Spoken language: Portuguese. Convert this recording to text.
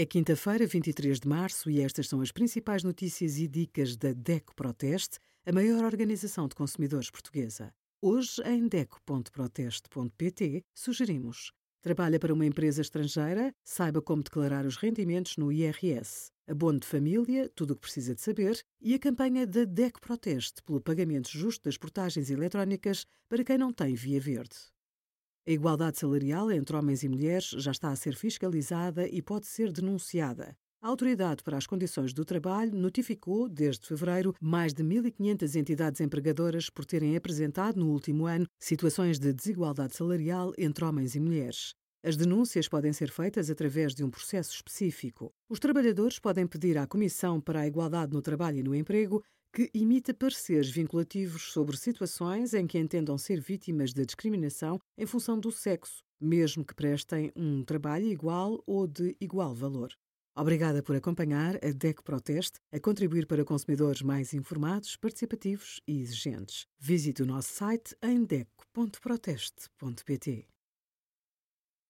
É quinta-feira, 23 de março, e estas são as principais notícias e dicas da DECO Proteste, a maior organização de consumidores portuguesa. Hoje, em DECO.proteste.pt, sugerimos Trabalha para uma empresa estrangeira? Saiba como declarar os rendimentos no IRS. Abono de família, tudo o que precisa de saber, e a campanha da DECO Proteste pelo pagamento justo das portagens eletrónicas para quem não tem via verde. A igualdade salarial entre homens e mulheres já está a ser fiscalizada e pode ser denunciada. A Autoridade para as Condições do Trabalho notificou, desde fevereiro, mais de 1.500 entidades empregadoras por terem apresentado no último ano situações de desigualdade salarial entre homens e mulheres. As denúncias podem ser feitas através de um processo específico. Os trabalhadores podem pedir à Comissão para a Igualdade no Trabalho e no Emprego que imita pareceres vinculativos sobre situações em que entendam ser vítimas da discriminação em função do sexo, mesmo que prestem um trabalho igual ou de igual valor. Obrigada por acompanhar a DEC Proteste a contribuir para consumidores mais informados, participativos e exigentes. Visite o nosso site em deco.proteste.pt.